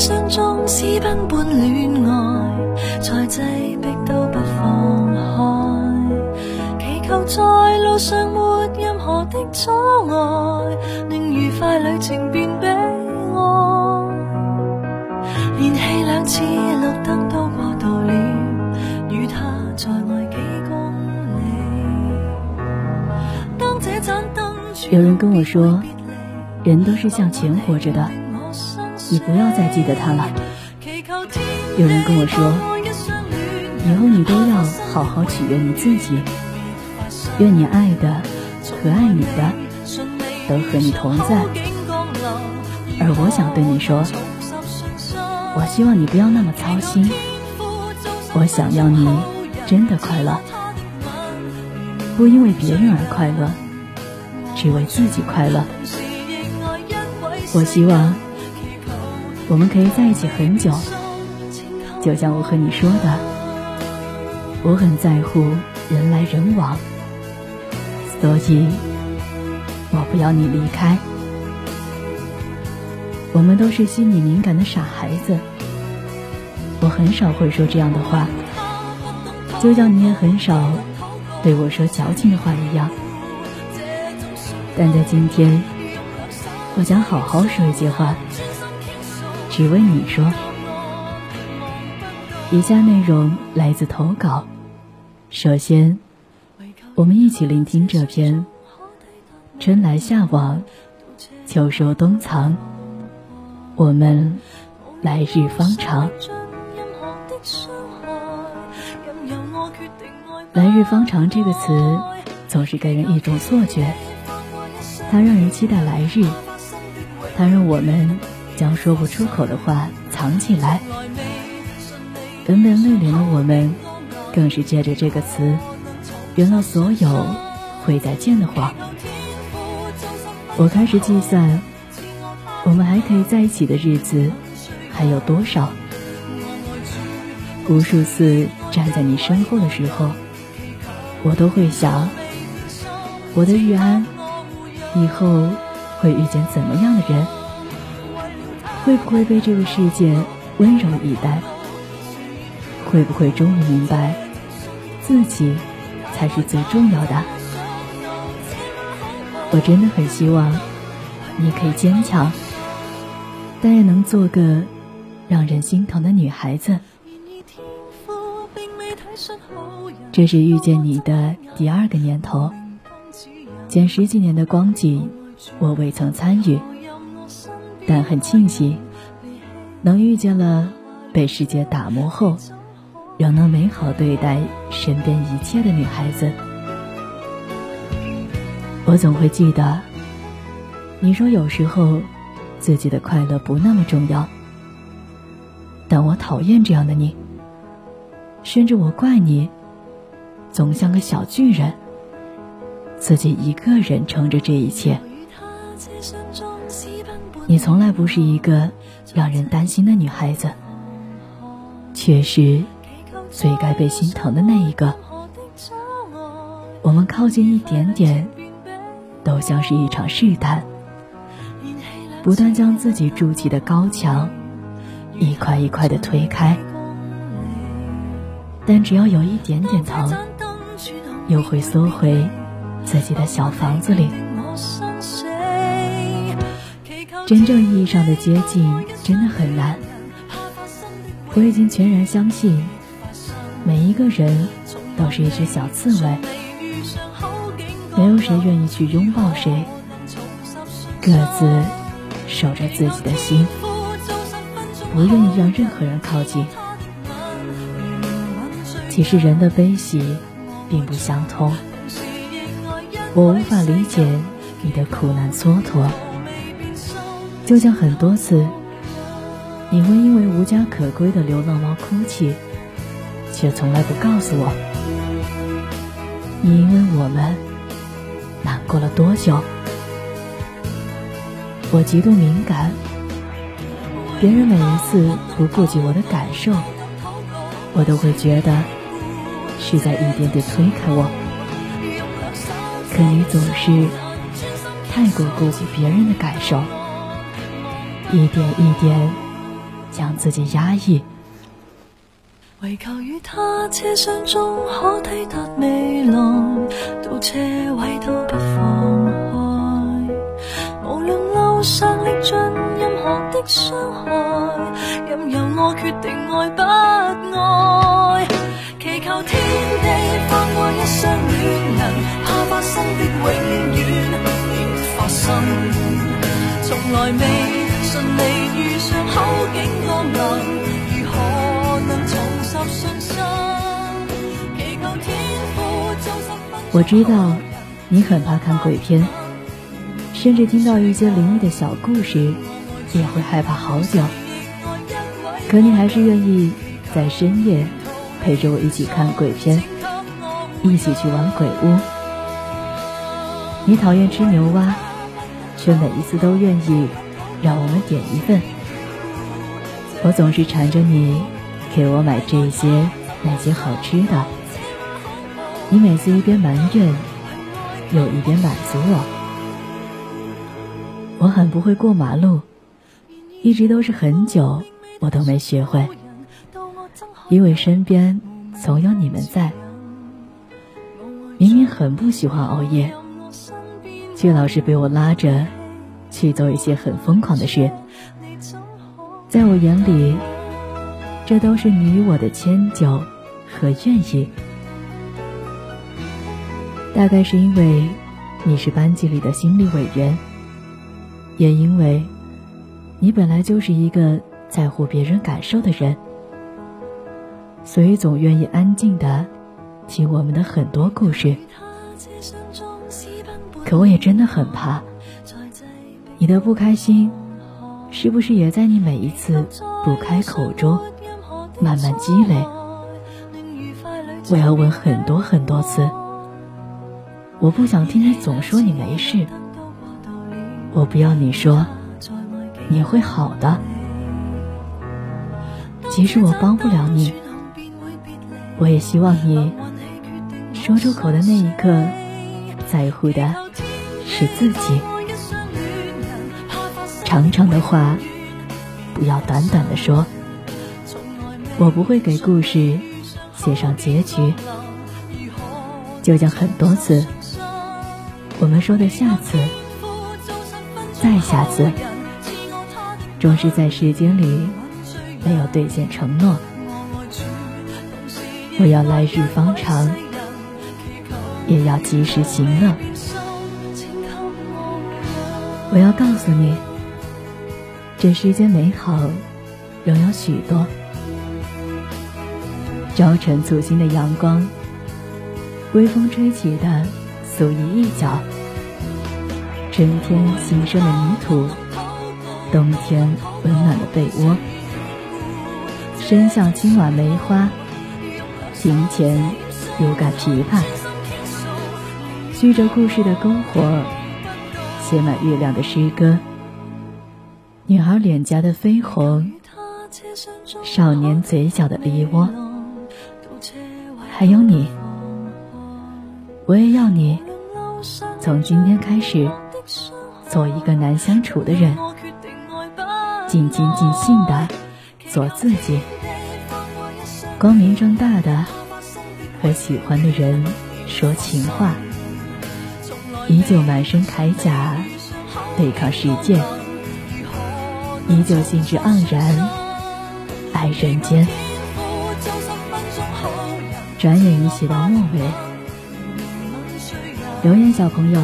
相中私奔般恋爱，再挤逼都不放开，祈求在路上没任何的阻碍，令愉快旅程变悲哀。连气两次绿灯都过度了，与他在外几公里。当这盏灯有人跟我说，人都是向前活着的，你不要再记得他了。有人跟我说，以后你都要好好取悦你自己，愿你爱的和爱你的都和你同在。而我想对你说，我希望你不要那么操心，我想要你真的快乐，不因为别人而快乐，只为自己快乐。我希望我们可以在一起很久，就像我和你说的，我很在乎人来人往，所以我不要你离开。我们都是心理敏感的傻孩子，我很少会说这样的话，就像你也很少对我说矫情的话一样。但在今天，我想好好说一句话，只为你说。以下内容来自投稿，首先，我们一起聆听这篇《春来夏往，秋收冬藏》。我们来日方长。来日方长这个词，总是给人一种错觉，它让人期待来日，它让我们将说不出口的话藏起来。本本泪脸的我们，更是借着这个词，圆了所有会再见的谎。我开始计算。我们还可以在一起的日子还有多少？无数次站在你身后的时候，我都会想：我的玉安以后会遇见怎么样的人？会不会被这个世界温柔以待？会不会终于明白自己才是最重要的？我真的很希望你可以坚强。但也能做个让人心疼的女孩子。这是遇见你的第二个年头，前十几年的光景，我未曾参与，但很庆幸能遇见了被世界打磨后，仍能美好对待身边一切的女孩子。我总会记得，你说有时候。自己的快乐不那么重要，但我讨厌这样的你，甚至我怪你，总像个小巨人，自己一个人撑着这一切。你从来不是一个让人担心的女孩子，却是最该被心疼的那一个。我们靠近一点点，都像是一场试探。不断将自己筑起的高墙一块一块的推开，但只要有一点点疼，又会缩回自己的小房子里。真正意义上的接近真的很难。我已经全然相信，每一个人都是一只小刺猬，没有谁愿意去拥抱谁，各自。守着自己的心，不愿意让任何人靠近。其实人的悲喜并不相通，我无法理解你的苦难蹉跎。就像很多次，你会因为无家可归的流浪猫哭泣，却从来不告诉我，你因为我们难过了多久。我极度敏感，别人每一次不顾及我的感受，我都会觉得是在一点点推开我。可你总是太过顾及别人的感受，一点一点将自己压抑。唯求与他车厢中可抵达未来，到车位都不放开。无论路上历尽任何的伤害，任由我决定爱不爱。祈求天地放过一双恋人，怕发生的永远别发生。从来未顺利遇上好景降临，如何能重拾信心？祈求天父做十分。我知道你很怕看鬼片，甚至听到一些灵异的小故事也会害怕好久。可你还是愿意在深夜陪着我一起看鬼片，一起去玩鬼屋。你讨厌吃牛蛙，却每一次都愿意让我们点一份。我总是缠着你给我买这些那些好吃的，你每次一边埋怨，又一边满足我。我很不会过马路，一直都是很久我都没学会，因为身边总有你们在。明明很不喜欢熬夜，却老是被我拉着去做一些很疯狂的事。在我眼里，这都是你我的迁就和愿意。大概是因为你是班级里的心理委员，也因为你本来就是一个在乎别人感受的人，所以总愿意安静的听我们的很多故事。可我也真的很怕，你的不开心，是不是也在你每一次不开口中慢慢积累？我要问很多很多次。我不想听你总说你没事，我不要你说你会好的。即使我帮不了你，我也希望你说出口的那一刻，在乎的是自己。长长的话，不要短短的说。我不会给故事写上结局，就讲很多次。我们说的下次，再下次，总是在时间里没有兑现承诺。我要来日方长，也要及时行乐。我要告诉你，这世间美好仍有许多。朝晨簇新的阳光，微风吹起的。素衣一角，春天新生的泥土，冬天温暖的被窝，伸向今晚梅花，庭前有杆琵琶，续着故事的篝火，写满月亮的诗歌，女孩脸颊的绯红，少年嘴角的梨窝，还有你，我也要你。从今天开始，做一个难相处的人，尽心尽兴的做自己，光明正大的和喜欢的人说情话，依旧满身铠甲对抗世界，依旧兴致盎然爱人间。转眼已写到末尾。留言小朋友，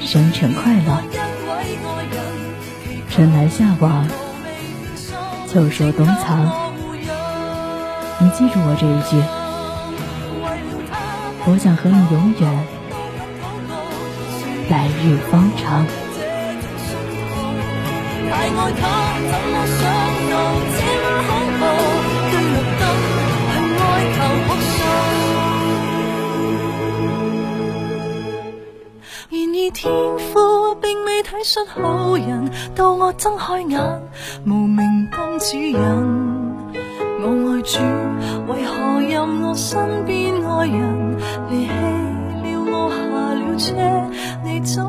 生辰快乐！春来夏往，秋收冬藏。你记住我这一句，我想和你永远来日方长。太爱他怎么想到这么恐怖对绿灯去哀求哭诉然而天父并未体恤好人到我睁开眼无名当指引我爱主为何任我身边爱人离弃了我下了车你怎